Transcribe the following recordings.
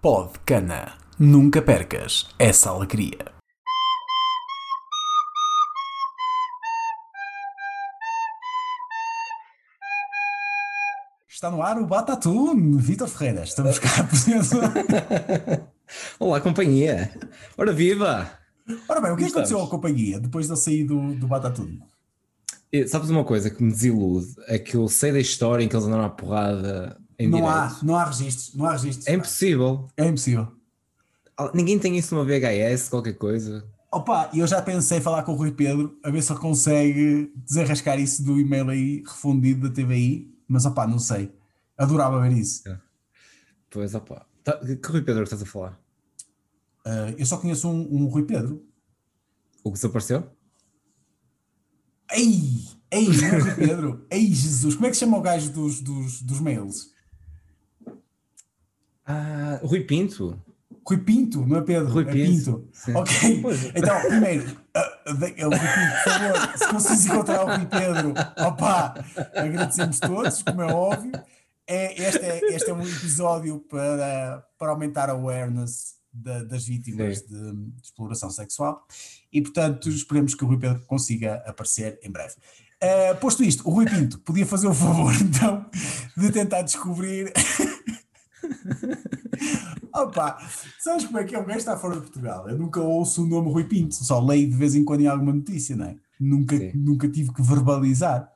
Pod Cana. Nunca percas essa alegria. Está no ar o Batatune, Vitor Ferreira. Estamos cá presentes. Olá, companhia. Ora viva! Ora bem, o que Como aconteceu à companhia depois de eu sair do, do Batatune? E Sabes uma coisa que me desilude? É que eu sei da história em que eles andaram à porrada em Não há, não há registros, não há registros. É impossível. É impossível. Ninguém tem isso numa VHS, qualquer coisa. Opa, eu já pensei em falar com o Rui Pedro a ver se ele consegue desenrascar isso do e-mail aí refundido da TVI, mas opá, não sei. Adorava ver isso. Pois, opá. Tá, que Rui Pedro estás a falar? Ah, eu só conheço um, um Rui Pedro. O que desapareceu? Ei! Ei, é Rui Pedro! Ei, Jesus! Como é que se chama o gajo dos, dos, dos mails? Ah, Rui Pinto. Rui Pinto, não é Pedro? Rui é Pinto. Ok. Pois. Então, primeiro, de- é o Rui Pinto, por favor, se conseguires encontrar o Rui Pedro, opá, agradecemos todos, como é óbvio. É, este, é, este é um episódio para, para aumentar a awareness da- das vítimas de, de exploração sexual e, portanto, esperemos que o Rui Pedro consiga aparecer em breve. Ah, posto isto, o Rui Pinto podia fazer o favor, então, de tentar descobrir. Opa, sabes como é que é? Um gajo está fora de Portugal. Eu nunca ouço o nome Rui Pinto, só leio de vez em quando em alguma notícia, não é? Nunca, Sim. nunca tive que verbalizar.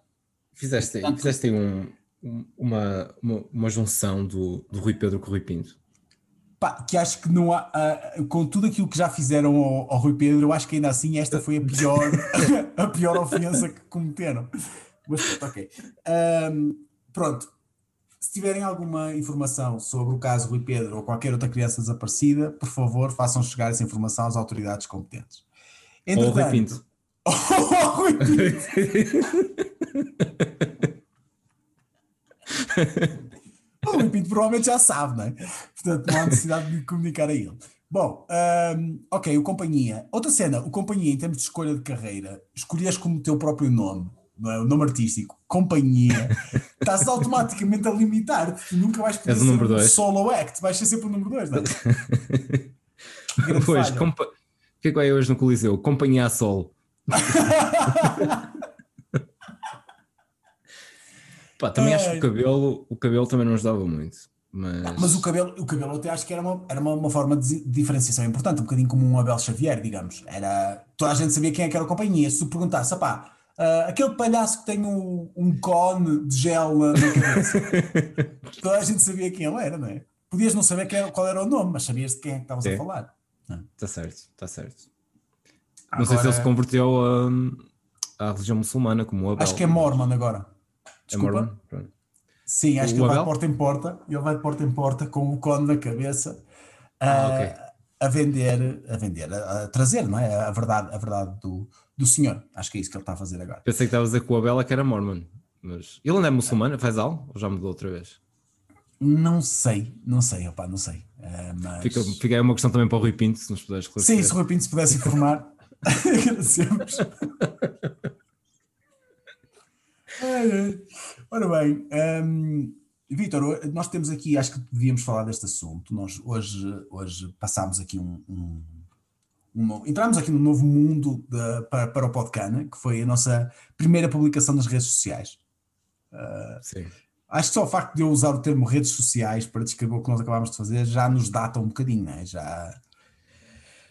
Fizeste, aí- fizeste um, um- uma, uma, uma junção do, do Rui Pedro com o Rui Pinto. Pá, que acho que não há, ah, com tudo aquilo que já fizeram ao, ao Rui Pedro, eu acho que ainda assim esta foi a pior, a pior ofensa que cometeram. Mas pronto, ok. Ahm, pronto, se tiverem alguma informação sobre o caso Rui Pedro ou qualquer outra criança desaparecida, por favor, façam chegar essa informação às autoridades competentes. Ou o Rui Entretanto- Pinto. Oh, Rui Pinto! O Rui Pinto provavelmente já sabe, não é? Portanto, não há necessidade de comunicar a ele. Bom, hum, ok, o Companhia. Outra cena, o Companhia, em termos de escolha de carreira, escolhes como teu próprio nome, não é? O nome artístico, Companhia, estás automaticamente a limitar-te. Tu nunca vais poder ser um dois. solo act, vais ser sempre o número 2, não é? Pois, compa... o que é que vai hoje no Coliseu? Companhia a Sol. Pá, também acho que o cabelo, o cabelo também não ajudava muito. Mas, Mas o cabelo, o cabelo eu até acho que era uma, era uma, uma forma de diferenciação importante, um bocadinho como um Abel Xavier, digamos. Era, toda a gente sabia quem é que era a companhia. Se tu perguntasse, pá, aquele palhaço que tem um, um cone de gel na, cabeça, toda a gente sabia quem ele era, não é? Podias não saber era- qual era o nome, mas sabias de quem é que estavas a É. falar. Está certo, está certo. Não sei se ele se Agora, converteu à, à religião muçulmana, como o Abel. Acho que é Mormon agora. É Desculpa. Mormon? Pronto. Sim, acho O que ele vai de Abel? porta em porta, ele vai de porta em porta com o cone na cabeça Ah, a, ok. A vender, a vender, a, a trazer, não é? A verdade, a verdade do, do senhor. Acho que é isso que ele está a fazer agora. Pensei que estava a dizer que o Abel é que era Mormon. Mas ele não é muçulmano, faz algo? Ou já mudou outra vez? Não sei, não sei, opá, não sei. Eh, mas... Fica, fica aí uma questão também para o Rui Pinto, se nos puderes esclarecer. Sim, se o Rui Pinto se pudesse informar, agradecemos. Ora bem, hum, Vítor, nós temos aqui, acho que devíamos falar deste assunto. Nós hoje, hoje passámos aqui um, um, um entramos aqui num novo mundo de- para, para o Podcana, que foi a nossa primeira publicação nas redes sociais. Sim. Acho que só o facto de eu usar o termo redes sociais para descrever o que nós acabámos de fazer já nos data um bocadinho, não é? Já,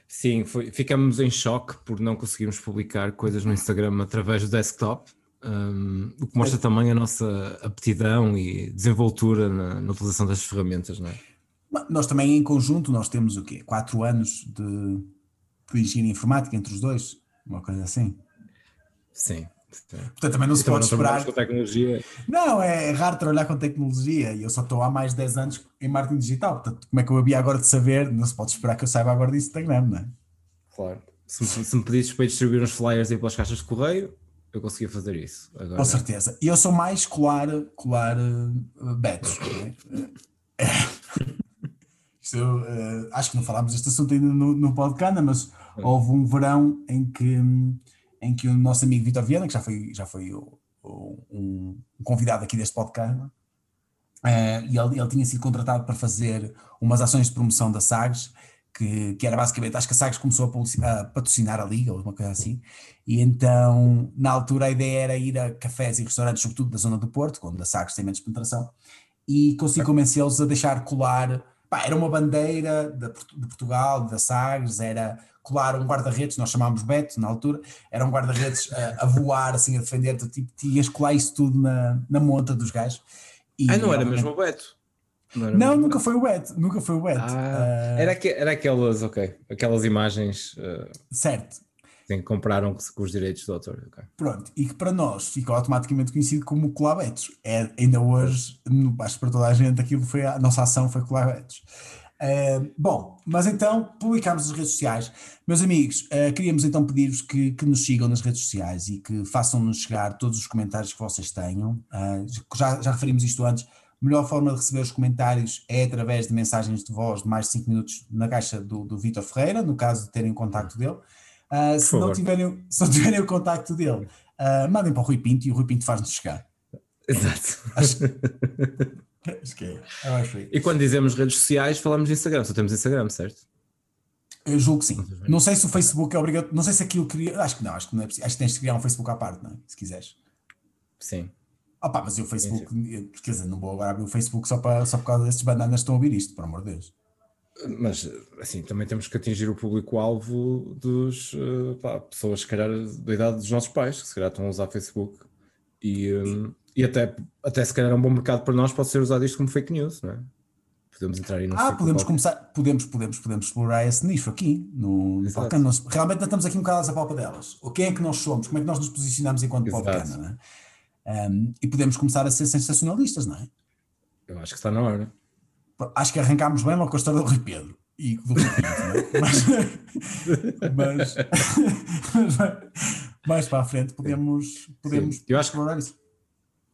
Sim, foi- ficamos em choque por não conseguirmos publicar coisas no Instagram através do desktop, hum, o que mostra também a nossa aptidão e desenvoltura na, na utilização das ferramentas, não é? Mas Nós também em conjunto, nós temos o quê? Quatro anos de, de engenharia informática entre os dois, uma coisa assim. Sim. sim. Portanto, também não se pode esperar. com tecnologia. Não, é raro trabalhar com tecnologia e eu só estou há mais de 10 anos em marketing digital. Portanto, como é que eu havia agora de saber? Não se pode esperar que eu saiba agora disso Instagram, não é? Claro. Se, me- se me pedisses para distribuir uns flyers aí pelas caixas de correio, eu conseguia fazer isso. Agora, Com certeza. E eu sou mais colar, colar uh, betos. é? Eu, uh, acho que não falámos deste assunto ainda no, no podcast, mas houve um verão em que, em que o nosso amigo Vitor Viana, que já foi, já foi o- o- um, convidado aqui deste podcast, Uh, e ele, ele, tinha sido contratado para fazer umas ações de promoção da Sagres, que, que era basicamente, acho que a Sagres começou a, a, patrocinar a liga, ou uma coisa assim, e então na altura a ideia era ir a cafés e restaurantes, sobretudo da zona do Porto, onde a Sagres tem menos penetração, e consegui convencê-los a deixar colar, pá, era uma bandeira de, de Portugal, da Sagres, era colar um guarda-redes, nós chamámos Beto na altura, era um guarda-redes a, a, voar, assim, a defender-te, tipo, tinhas colar isso tudo na, na monta dos gajos. E, ah, não era mesmo o Beto? Não, não nunca foi o Beto, nunca foi o Beto. Ah, uh... era, que, era aquelas, ok, aquelas imagens. Uh... Certo. Tem, compraram com os direitos do autor. Okay. Pronto, e que para nós ficou automaticamente conhecido como Colabetos. É, ainda hoje, acho que para toda a gente, aquilo foi a nossa ação foi Colabetos. Uh, bom, mas então publicámos nas redes sociais. Meus amigos, uh, queríamos então pedir-vos que, que, nos sigam nas redes sociais e que façam-nos chegar todos os comentários que vocês tenham. Uh, já, já referimos isto antes. Melhor forma de receber os comentários é através de mensagens de voz de mais de 5 minutos na caixa do, do Vitor Ferreira, no caso de terem o contacto dele. se, não tiverem, se não tiverem o contacto dele, mandem para o Rui Pinto e o Rui Pinto faz-nos chegar. Exato. Acho... Acho que é. Acho E quando dizemos redes sociais, falamos de Instagram. Só temos Instagram, certo? Eu julgo que sim. Não sei se o Facebook é obrigatório. Não sei se aquilo queria. Acho que não, acho que não é preciso. Acho que tens de criar um Facebook à parte, não é? Se quiseres. Sim. Opa, mas o Facebook, sim, quer dizer, não vou agora abrir o Facebook só, para, só por causa destes bananas que estão a ouvir isto, por amor de Deus. Mas, assim, também temos que atingir o público-alvo dos uh, pá, pessoas, se calhar, da idade dos nossos pais, que se calhar estão a usar Facebook e, um, e até, até se calhar é um bom mercado para nós pode ser usado isto como fake news, não é? Podemos entrar aí no Ah, podemos começar, podemos, podemos, podemos explorar esse nicho aqui no, no Balcão. Nós, realmente não estamos aqui um bocado a palpa delas. O quem é que nós somos? Como é que nós nos posicionamos enquanto Balcana, não é? Um, e podemos começar a ser sensacionalistas, não é? Eu acho que está na hora. Acho que arrancámos bem logo com a história do Rui Pedro e do Rui Pedro, é? mas, mas, mas, mais para a frente podemos, podemos eu acho explorar isso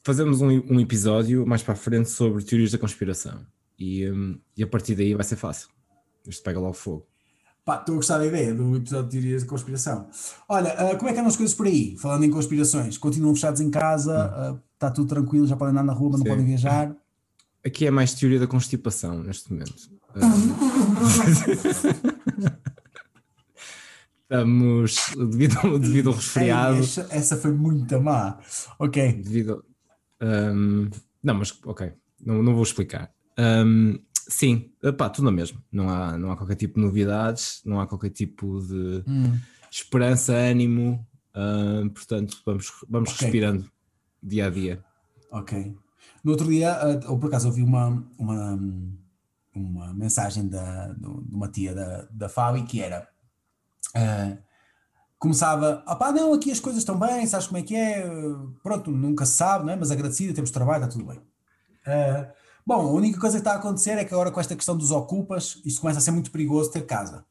fazemos um, um, episódio mais para a frente sobre teorias da conspiração e, um, e a partir daí vai ser fácil. Isto pega logo fogo. Pá, estou a gostar da ideia do episódio de teorias da conspiração. Olha, uh, como é que andam as coisas por aí? Falando em conspirações, continuam fechados em casa, uh, está tudo tranquilo, já podem andar na rua, mas Sim. não podem viajar. Aqui é mais teoria da constipação neste momento. Estamos devido, devido ao resfriado. Ei, essa, essa, foi muito má. Ok. Devido, um, não, mas ok, não, não vou explicar. Um, sim, pá, tudo na mesma. Não há, não há qualquer tipo de novidades, não há qualquer tipo de hum. esperança, ânimo. Um, portanto, vamos, vamos okay. respirando dia a dia. Ok. No outro dia, uh, ou por acaso, ouvi uma, uma, uma mensagem da, de uma tia da, da Fabi que era. Uh, começava, opá, não, aqui as coisas estão bem, sabes como é que é, pronto, nunca se sabe, não é? mas agradecida, temos trabalho, está tudo bem. Uh, bom, a única coisa que está a acontecer é que agora com esta questão dos ocupas, isto começa a ser muito perigoso ter casa.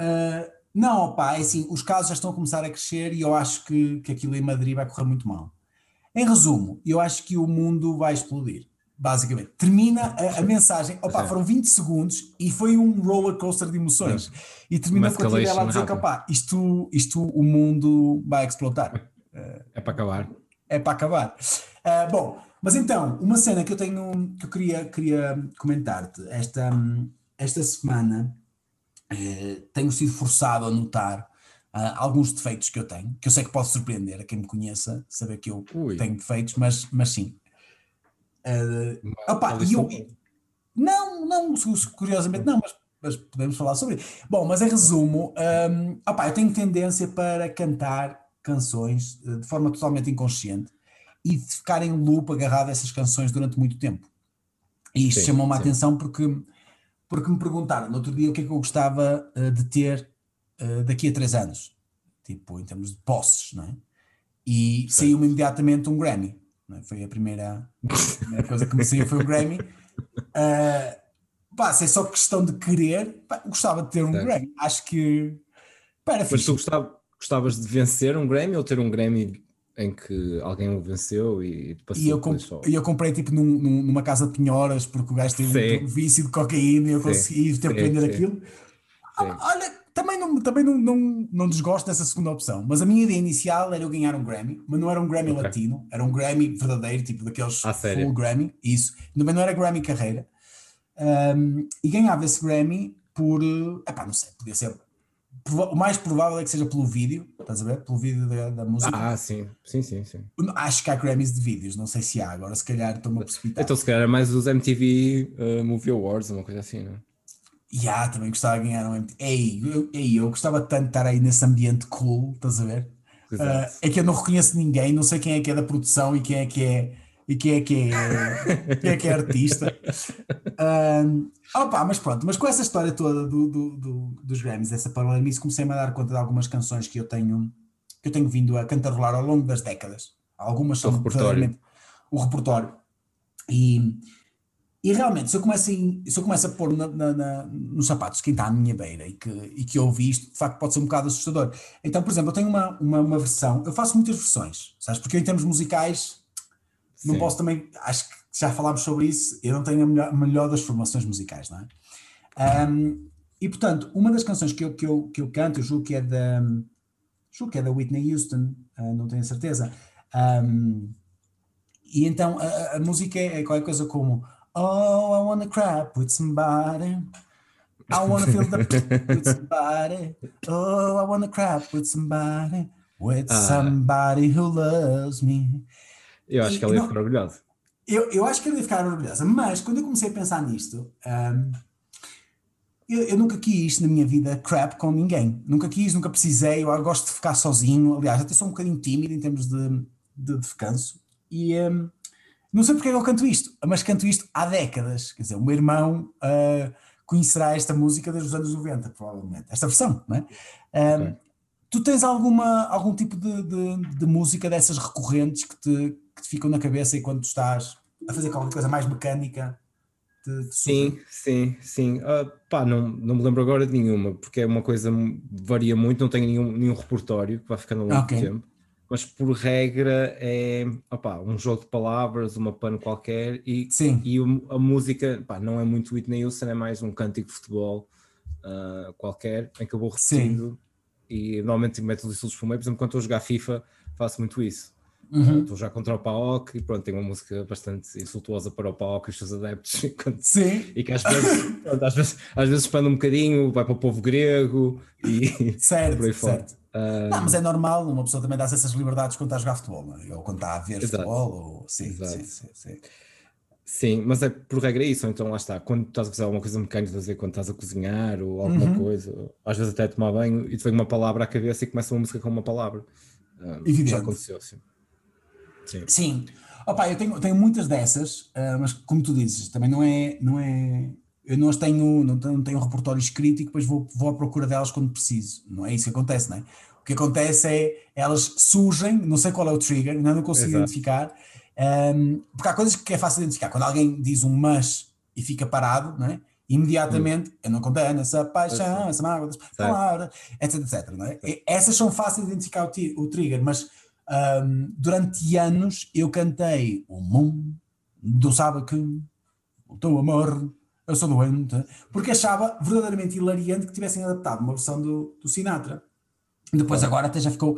Uh, não, opá, é assim, os casos já estão a começar a crescer e eu acho que, que aquilo em Madrid vai correr muito mal. Em resumo, eu acho que o mundo vai explodir basicamente. Termina a, a mensagem, opa, foram 20 segundos e foi um roller coaster de emoções. E termina com a dela a dizer que, opa, isto, isto o mundo vai explotar. É para acabar. É para acabar. Uh, bom, mas então, uma cena que eu tenho, que eu queria, queria comentar-te, esta, esta semana uh, tenho sido forçado a notar uh, alguns defeitos que eu tenho, que eu sei que posso surpreender a quem me conheça, saber que eu Ui. tenho defeitos, mas, mas sim, Uh, opa, eu, não, não, curiosamente não, mas, mas, podemos falar sobre isso. Bom, mas em resumo, um, opa, eu tenho tendência para cantar canções eh, de forma totalmente inconsciente e de ficar em loop agarrado a essas canções durante muito tempo. E isto chamou-me a atenção porque, porque me perguntaram no outro dia o que é que eu gostava uh, de ter uh, daqui a três anos, tipo em termos de posses, não é? E saiu-me imediatamente um Grammy. É? Foi a primeira, a primeira coisa que me saiu foi o Grammy. Uh, pá, se é só questão de querer, pá, gostava de ter um certo. Grammy. Acho que. Pá, Mas fixe. tu gostava, gostavas de vencer um Grammy ou ter um Grammy em que alguém o venceu e passou e eu, comp e eu comprei tipo num, num, numa casa de penhoras porque o gajo teve sim. um vício de cocaína e eu consegui ter vender aquilo. Ah, olha, também não, também não, não, não desgosto dessa segunda opção, mas a minha ideia inicial era eu ganhar um Grammy, mas não era um Grammy okay. latino, era um Grammy verdadeiro, tipo daqueles ah, full Grammy, isso. Também não era Grammy carreira. Um, e ganhava esse Grammy por, epá, não sei, podia ser o mais provável é que seja pelo vídeo, estás a ver? Pelo vídeo da, da música. Ah, sim, sim, sim, sim. Acho que há Grammys de vídeos, não sei se há, agora se calhar estou-me a precipitar. Então se calhar é mais os MTV uh, Movie Awards, uma coisa assim, não é? E yeah, também gostava de ganhar um MTV. Ei, eu, ei, eu gostava tanto de estar aí nesse ambiente cool, estás a ver? Uh, é que eu não reconheço ninguém, não sei quem é que é da produção e quem é que é e quem é que é, quem é, que é artista. Um, opa, mas pronto, mas com essa história toda do, do, do, dos Grammys, dessa paralelice, comecei-me a dar conta de algumas canções que eu tenho, que eu tenho vindo a cantarolar ao longo das décadas. Algumas são o repertório. o repertório. E, e realmente, se eu começo a, se eu começo a pôr na, na, na, nos sapatos quem está à minha beira e que, e que ouvi isto, de facto pode ser um bocado assustador. Então, por exemplo, eu tenho uma, uma, uma versão, eu faço muitas versões, sabes? Porque eu, em termos musicais não posso também, acho que já falámos sobre isso, eu não tenho a melhor, a melhor das formações musicais, não é? Um, e portanto, uma das canções que eu, que eu, que eu canto, eu julgo que é da, julgo que é da Whitney Houston, uh, não tenho certeza. Um, e então a, a, música é, é qualquer coisa como Oh, I wanna crap with somebody. I wanna feel the with somebody. Oh, I wanna crap with somebody. With ah. somebody who loves me. Eu acho e, que ela ia ficar orgulhosa. Eu, eu acho que ela ia ficar orgulhosa, mas quando eu comecei a pensar nisto, um, eu, eu, nunca quis na minha vida crap com ninguém. Nunca quis, nunca precisei. Eu gosto de ficar sozinho. Aliás, até sou um bocadinho tímido em termos de, de descanso. E um, não sei porque é eu canto isto, mas canto isto há décadas. Quer dizer, o meu irmão uh, conhecerá esta música desde os anos 90, provavelmente. Esta versão, não é? Um, okay. Tu tens alguma, algum tipo de, de, de música dessas recorrentes que te, que te ficam na cabeça e quando tu estás a fazer qualquer coisa mais mecânica? Te, te sim, sim, sim. Uh, pá, não, não me lembro agora de nenhuma, porque é uma coisa varia muito, não tenho nenhum, nenhum repertório que vai ficando ao longo okay. do tempo. Mas por regra é opa, um jogo de palavras, uma pano qualquer e, sim. e a música pá, não é muito Whitney Houston, é mais um cântico de futebol uh, qualquer em que eu vou repetindo sim. e normalmente meto os insultos por meio, por exemplo, quando estou a jogar FIFA faço muito isso Uhum. Estou já contra o PAOK e pronto, tem uma música bastante insultuosa para o PAOK e os seus adeptos. Sim. E que às vezes, pronto, às vezes, às vezes expande um bocadinho, vai para o povo grego e certo, por aí certo. Uh... Não, mas é normal, uma pessoa também dá essas liberdades quando está a jogar futebol, não é? ou quando está a ver Exato. futebol, ou... sim, sim, sim, sim. Sim, mas é por regra é isso, então lá está, quando estás a fazer alguma coisa mecânica, fazer quando estás a cozinhar ou alguma uhum. coisa, às vezes até a tomar banho e te vem uma palavra à cabeça e começa uma música com uma palavra. Uh, já aconteceu, sim. Sim. Sim. Opa, eu tenho, tenho muitas dessas, uh, mas como tu dizes, também não é, não é. Eu não as tenho, não tenho, não tenho um repertório escrito e depois vou, vou à procura delas quando preciso. Não é isso que acontece, não é? O que acontece é elas surgem, não sei qual é o trigger, ainda não consigo Exato. identificar, um, ehm, porque há coisas que é fácil identificar. Quando alguém diz um mas e fica parado, não é? imediatamente hum. eu não condeno essa paixão, essa mágoa das palavras, etc, etc. Não é? Essas são fáceis de identificar o, o trigger, mas um, durante anos eu cantei o mundo sabe que o teu amor, eu sou doente, porque achava verdadeiramente hilariante que tivessem adaptado uma versão do, do Sinatra. Depois agora até já ficou,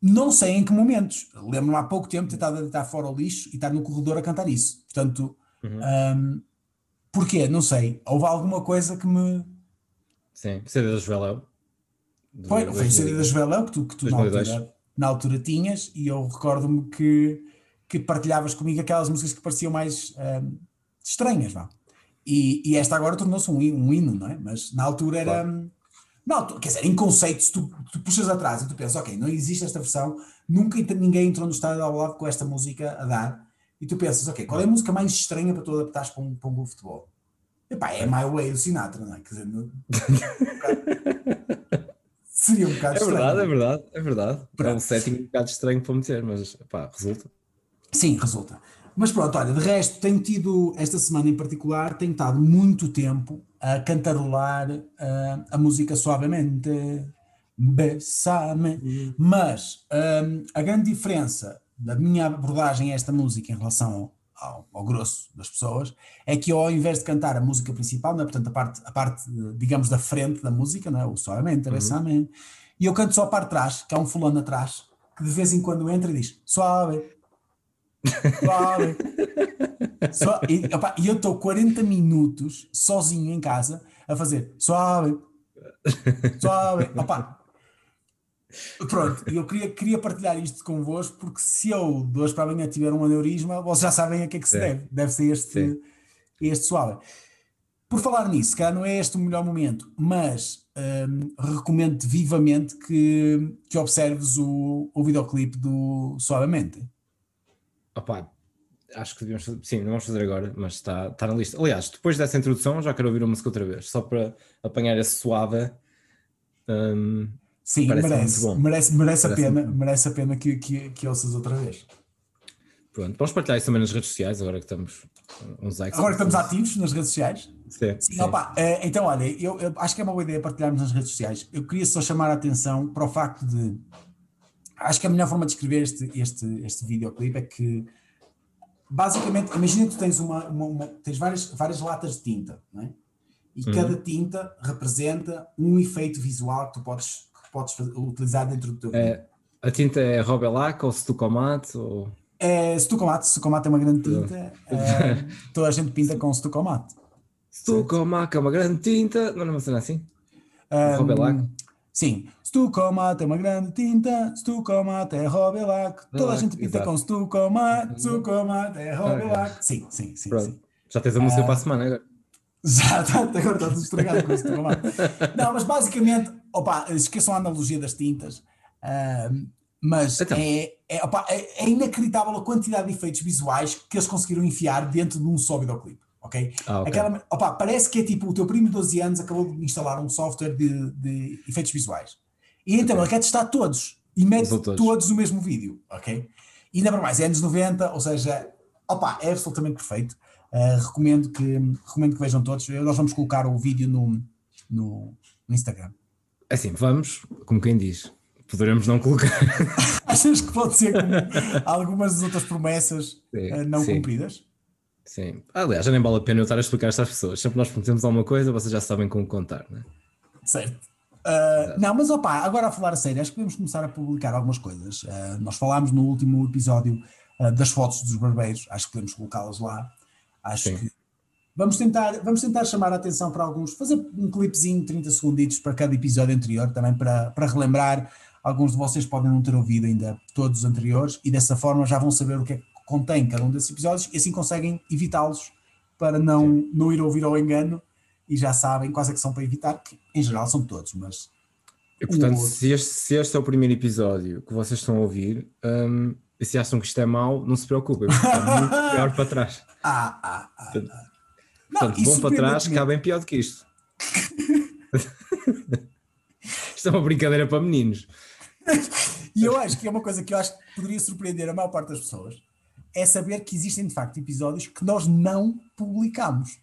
não sei em que momentos, lembro-me há pouco tempo de tentar deitar fora o lixo e estar no corredor a cantar isso. Portanto, uhum. um, porquê? Não sei. Houve alguma coisa que me... Sim, CD da Joelão. Foi, foi o CD da Joelão que tu, que tu na altura na altura tinhas, e eu recordo-me que, que partilhavas comigo aquelas músicas que pareciam mais uh, estranhas, vá. E, e, esta agora tornou-se um, um, hino, não é? Mas na altura era. Claro. Não, quer dizer, em conceito, se tu, tu, puxas atrás e tu pensas, ok, não existe esta versão, nunca ninguém entrou no estádio ao lado com esta música a dar, e tu pensas, ok, qual é a música mais estranha para tu adaptares para um, para um futebol? Epá, é My Way do Sinatra, não é? Quer dizer, no... Seria um bocado é estranho. Verdade, é verdade, é verdade. Pronto. É um setting um bocado estranho para meter, mas pá, resulta. Sim, resulta. Mas pronto, olha, de resto, tenho tido, esta semana em particular, tenho estado muito tempo a cantarolar uh, a música suavemente. Bessame. Uhum. Mas um, a grande diferença da minha abordagem a esta música em relação ao, ao, grosso das pessoas, é que eu, ao invés de cantar a música principal, não é? portanto, a parte, a parte, digamos, da frente da música, não é? o suavemente, uhum. e eu canto só a parte de trás, que há um fulano atrás, que de vez em quando entra e diz suave, suave. e, opa, e eu estou 40 minutos sozinho em casa a fazer suave, suave. Opa, Pronto, eu queria, queria partilhar isto convosco porque se eu de hoje para amanhã tiver um aneurisma, vocês já sabem a que é que se deve. Deve ser este, este suave. Por falar nisso, cá não é este o melhor momento, mas um, recomendo vivamente que, que observes o, o videoclipe do Suavemente. Opa, acho que devíamos fazer, sim, não vamos fazer agora, mas está, está na lista. Aliás, depois dessa introdução já quero ouvir a música outra vez, só para apanhar esse suave. Um, Sim, merece, merece, merece a pena, merece a pena que, que, que ouças outra vez. Pronto, vamos partilhar isso também nas redes sociais, agora que estamos uns likes. Agora que estamos ativos nas redes sociais. Sim. sim, sim. Opa, eh, então, olha, eu, eu, acho que é uma boa ideia partilharmos nas redes sociais. Eu queria só chamar a atenção para o facto de. Acho que a melhor forma de escrever este, este, este videoclipe é que basicamente, imagina que tu tens uma, uma, uma, tens várias, várias latas de tinta, não é? E uhum. cada tinta representa um efeito visual que tu podes podes utilizar dentro do teu é, A tinta é Robelac ou Stucomat? Ou... É Stucomat, Stucomat é uma grande tinta. é, toda a gente pinta com Stucomat. Stucomat é uma grande tinta, não é uma cena assim? Um, Robelac? Sim, Stucomat é uma grande tinta, Stucomat é Robelac, toda a gente pinta exato. com Stucomat, Stucomat é Robelac. Sim, sim, sim, sim. Já tens a música uh, para a semana agora. Já, está, agora está tudo estragado com Stucomat. Não, mas basicamente opa, esqueçam a analogia das tintas, uh, mas então. é, é, opa, é, é, inacreditável a quantidade de efeitos visuais que eles conseguiram enfiar dentro de um só videoclipe. Ok? Ah, okay. Aquela, opa, parece que é tipo o teu primo de 12 anos acabou de instalar um software de, de efeitos visuais e então okay. ele quer testar todos e mete todos. todos no mesmo vídeo. Ok? E ainda para mais, é anos 90, ou seja, opa, é absolutamente perfeito. Uh, recomendo, que, recomendo que vejam todos. Nós vamos colocar o vídeo no, no, no Instagram. É assim, vamos, como quem diz, poderemos não colocar. Achas que pode ser como algumas das outras promessas sim, uh, não sim. cumpridas? Sim. Aliás, já nem vale a pena eu estar a explicar estas pessoas. Sempre nós prometemos alguma coisa, vocês já sabem como contar, não é? Certo. Uh, não, mas opa, agora a falar a sério, acho que podemos começar a publicar algumas coisas. Uh, nós falámos no último episódio das fotos dos barbeiros, acho que podemos colocá-las lá. Acho Sim. que Vamos tentar, vamos tentar chamar a atenção para alguns, fazer um clipezinho de 30 segunditos para cada episódio anterior, também para, para relembrar. Alguns de vocês podem não ter ouvido ainda todos os anteriores e dessa forma já vão saber o que é que contém cada um desses episódios e assim conseguem evitá-los para não, não ir ouvir ao engano e já sabem quais é que são para evitar, que em geral são todos, mas. E, portanto, se este, se este é o primeiro episódio que vocês estão a ouvir, um, e se acham que isto é mau, não se preocupem, porque está muito pior para trás. Ah, ah, ah. ah. Não, Portanto, bom para trás, cá bem pior do que isto. isto é uma brincadeira para meninos. e eu acho que é uma coisa que eu acho que poderia surpreender a maior parte das pessoas é saber que existem de facto episódios que nós não publicamos. Ou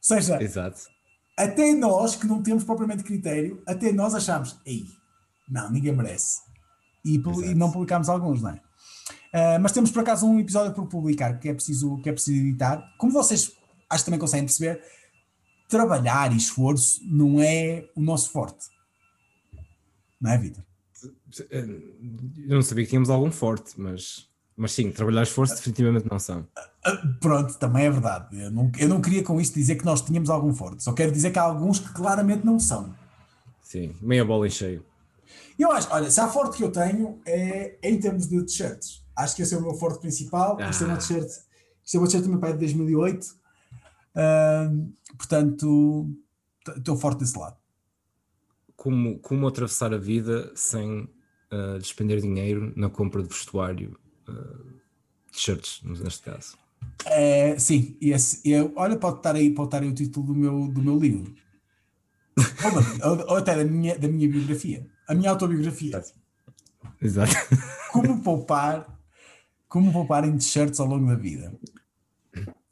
seja, Exato. até nós que não temos propriamente critério, até nós achamos, ei, não, ninguém merece. E, e não publicamos alguns, não é? Uh, mas temos por acaso um episódio para publicar que é preciso, que é preciso editar. Como vocês acho que também conseguem perceber, trabalhar e esforço não é o nosso forte. Não é, Vitor? Eu não sabia que tínhamos algum forte, mas, mas sim, trabalhar esforço definitivamente não são. Ah, pronto, também é verdade. Eu não, eu não queria com isto dizer que nós tínhamos algum forte, só quero dizer que há alguns que claramente não são. Sim, meia bola em cheio. Eu acho, olha, se há forte que eu tenho é em termos de t-shirts. Acho que esse é o meu forte principal. Ah. Isto é uma t-shirt, isto é uma t-shirt do meu pai de 2008 Uh, portanto, estou forte desse lado. Como, como atravessar a vida sem uh, despender dinheiro na compra de vestuário, uh, t-shirts, neste caso? É, sim, esse, eu, olha, pode estar, aí, pode estar aí o título do meu, do meu livro. ou, ou, até da minha, da minha biografia. A minha autobiografia. Exato. Como poupar, como poupar em t-shirts ao longo da vida.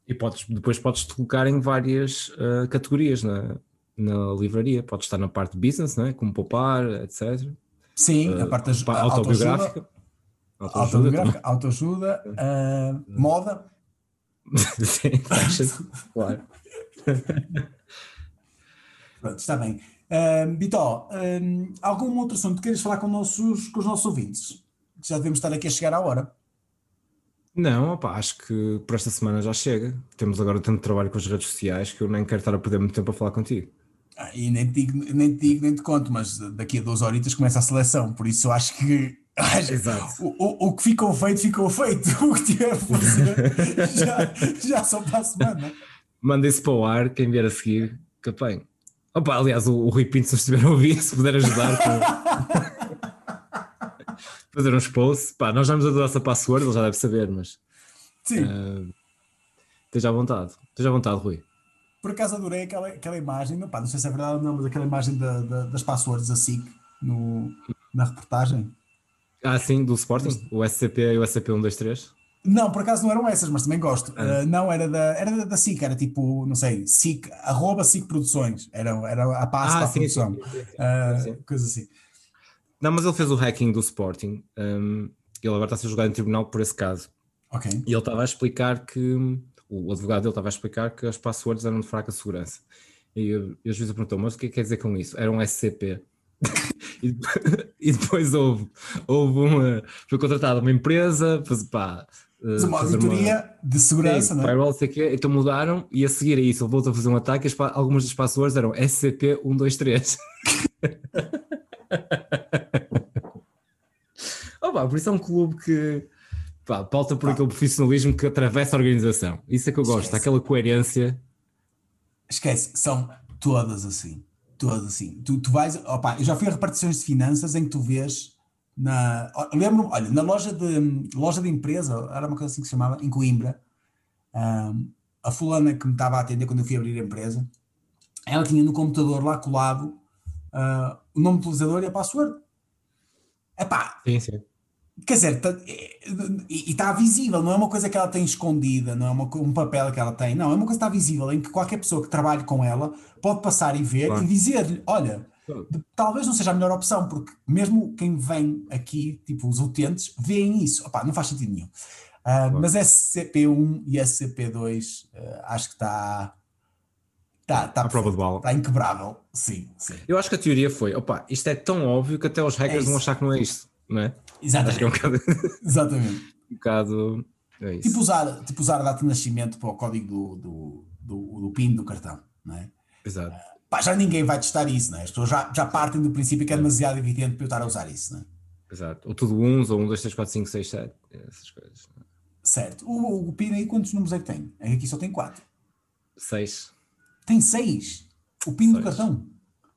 E podes, depois podes te colocar em várias uh, categorias na, na livraria. Podes estar na parte business, né? como poupar, etc. Sim, uh, a parte da autobiográfica. Autoajuda, autoajuda, autoajuda uh, moda. Sim, claro. Pronto, está bem. Um, Bitó, um, algum outro assunto que queiras falar com, nossos, com os nossos ouvintes? Já devemos estar aqui a chegar à hora. Não, opa, acho que por esta semana já chega. Temos agora tanto trabalho com as redes sociais que eu nem quero estar a perder muito tempo a falar contigo. Ah, e nem te, digo, nem te digo, nem te conto, mas daqui a duas horitas começa a seleção, por isso eu acho que Exato. O, o, o que ficou feito, ficou feito. O que tiver a fazer já, já só para a semana. Manda isso para o ar, quem vier a seguir, capém. Opa, aliás, o, o Rui Pinto, se estiver a ouvir, se puder ajudar. Fazer uns posts, pá, nós damos a nossa password, ele já deve saber, mas Sim. Uh, esteja à vontade, esteja à vontade, Rui. Por acaso adorei aquela, aquela imagem, não, pá, não sei se é verdade ou não, mas aquela imagem da, da, das passwords assim no, na reportagem. Ah, sim, do Sporting? O SCP e o SCP-123? Não, por acaso não eram essas, mas também gosto. Ah. Uh, não, era da, era da, da SIC, era tipo, não sei, SIC, arroba SIC Produções, era, era a pasta ah, produção, sim, sim, sim. Uh, coisa assim. Não, mas ele fez o hacking do Sporting, um, ele agora está a ser julgado em tribunal por esse caso. Ok. E ele estava a explicar que, o advogado dele estava a explicar que as passwords eram de fraca segurança. E, e a juíza perguntou, mas o que é que quer dizer com isso? Era um SCP. e, e, depois houve, houve uma, foi contratada uma empresa, faz, pá, mas uma auditoria uma... de segurança, Sim, não é? Firewall, sei que, então mudaram e a seguir a isso ele voltou a fazer um ataque e algumas das passwords eram SCP-123. pá, por isso é um clube que pá, pauta por pá. aquele profissionalismo que atravessa a organização. Isso é que eu gosto, Esquece. aquela coerência. Esquece, são todas assim. Todas assim. Tu, tu vais, opa, eu já fui a repartições de finanças em que tu vês na, lembro olha, na loja de, loja de empresa, era uma coisa assim que se chamava, em Coimbra, um, a fulana que me estava a atender quando eu fui abrir a empresa, ela tinha no computador lá colado uh, o nome do utilizador e a password. Epá, sim, sim. Quer dizer, tá, e está visível, não é uma coisa que ela tem escondida, não é uma, um papel que ela tem, não, é uma coisa que está visível, em que qualquer pessoa que trabalhe com ela pode passar e ver claro. e dizer-lhe: olha, talvez não seja a melhor opção, porque mesmo quem vem aqui, tipo os utentes, veem isso. Opa, não faz sentido nenhum. Uh, claro. Mas SCP-1 e SCP-2 uh, ah, acho que está. Está, está, a prova de bala. Está inquebrável, sim, sim. Eu acho que a teoria foi: opa, isto é tão óbvio que até os hackers é vão achar que não é isto, não é? Exatamente. É um bocado... Exatamente. um bocado. É tipo, usar, tipo usar a data de nascimento para o código do, do, do, do PIN do cartão, não é? Exato. Uh, Pá, já ninguém vai testar isso, né? as pessoas já, já partem do princípio que é demasiado evidente para eu estar a usar isso. Né? Exato. Ou tudo uns, ou um, dois, três, quatro, cinco, seis, sete, essas coisas. Certo. O, o PIN aí quantos números é que tem? É que aqui só tem quatro. Seis. Tem seis? O PIN seis. do cartão?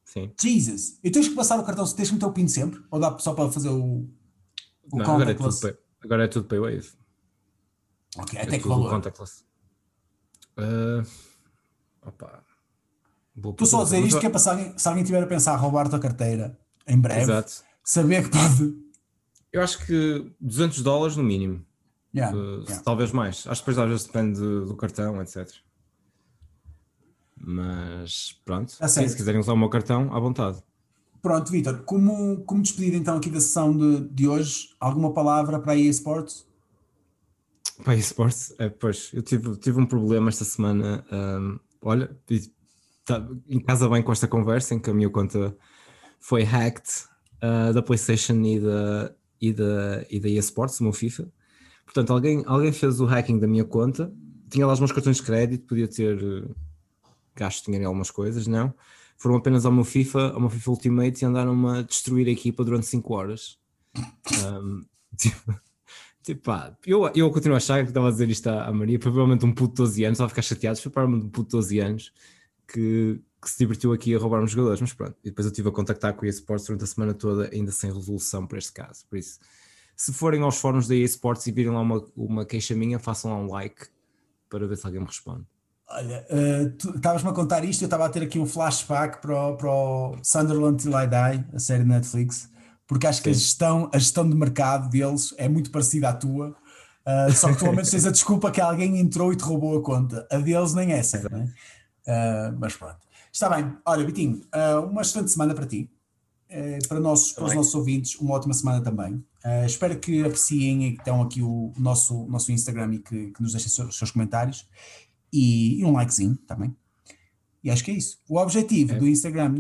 Sim. Jesus. E tens que passar o cartão, tens que meter o PIN sempre? Ou dá só para fazer o, o Não, agora é, tudo pay, agora é tudo paywave. Ok, até é que valor? Contactless. Uh, opa, Estou só a dizer isto que é para se alguém, se alguém tiver a pensar a roubar a tua carteira em breve, Exato. saber que pode. Eu acho que 200 dólares no mínimo. Yeah, uh, yeah. Talvez mais. Acho que depois às vezes depende do cartão, etc. Mas pronto, tá se quiserem usar o meu cartão, à vontade. Pronto, Vitor, como, como despedir então aqui da sessão de, de hoje, alguma palavra para a EA Sports? Para a EA Sports? É, pois, eu tive, tive um problema esta semana. Um, olha, tá, em casa bem com esta conversa em que a minha conta foi hacked uh, da PlayStation e da, e da, e da eSports, o meu FIFA. Portanto, alguém, alguém fez o hacking da minha conta, tinha lá os meus cartões de crédito, podia ter gasto dinheiro em algumas coisas, não. Foram apenas ao meu FIFA, ao meu FIFA Ultimate e andaram-me a destruir a equipa durante 5 horas. Um, tipo, tipo pá, eu, eu continuo a achar que estava a dizer isto à, Maria, provavelmente um puto de 12 anos, estava a ficar chateado, foi para um puto de 12 anos que, que, se divertiu aqui a roubar uns jogadores, mas pronto. E depois eu estive a contactar com a eSports durante a semana toda, ainda sem resolução para este caso. Por isso, se forem aos fóruns da eSports e virem lá uma, uma queixa minha, façam lá um like para ver se alguém me responde. Olha, uh, estavas-me a contar isto, eu estava a ter aqui um flashback para o, para o Sunderland Till I Die, a série Netflix, porque acho Sim. que a gestão, a gestão de mercado deles é muito parecida à tua. Uh, só que tu ao menos tens a desculpa que alguém entrou e te roubou a conta. A deles nem essa, não é? Uh, mas pronto. Está bem. Olha, Bitinho, uma excelente semana para ti. Para, nossos, para os nossos ouvintes, uma ótima semana também. Espero que apreciem e que tenham aqui o nosso, nosso Instagram e que, que nos deixem os seus comentários e, e, um likezinho também. E acho que é isso. O objetivo é. do Instagram,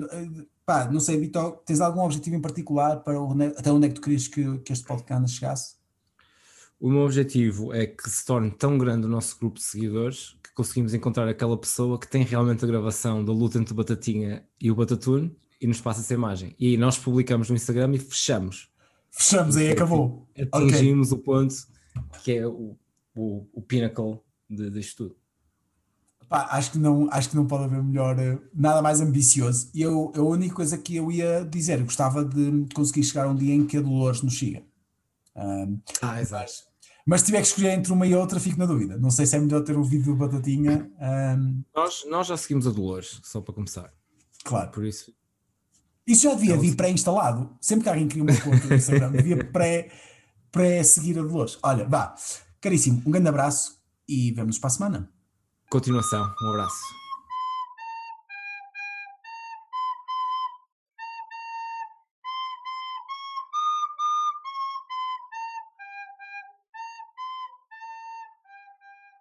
pá, não sei, Vitor, tens algum objetivo em particular para o, até onde é que tu querias que, que este podcast chegasse? O meu objetivo é que se torne tão grande o nosso grupo de seguidores que conseguimos encontrar aquela pessoa que tem realmente a gravação da luta entre o Batatinha e o Batatune e nos passa essa imagem. E aí nós publicamos no Instagram e fechamos. Fechamos, aí acabou. Atingimos okay. o ponto que é o, o, o pinnacle de, disto tudo. Pá, acho, que não, acho que não pode haver melhor, eh, nada mais ambicioso. E eu, a única coisa que eu ia dizer, gostava de conseguir chegar um dia em que a Dolores nos siga. Um, ah, exato. Mas se tiver que escolher entre uma e outra, fico na dúvida. Não sei se é melhor ter o vídeo do Batatinha. Um... Nós, nós já seguimos a Dolores, só para começar. Claro. Por isso. Isso já devia vir pré-instalado. Sempre que alguém cria uma conta no Instagram, devia pré, pré-seguir a Dolores. Olha, vá. Caríssimo, um grande abraço e vemos para a semana. Continuação, um abraço.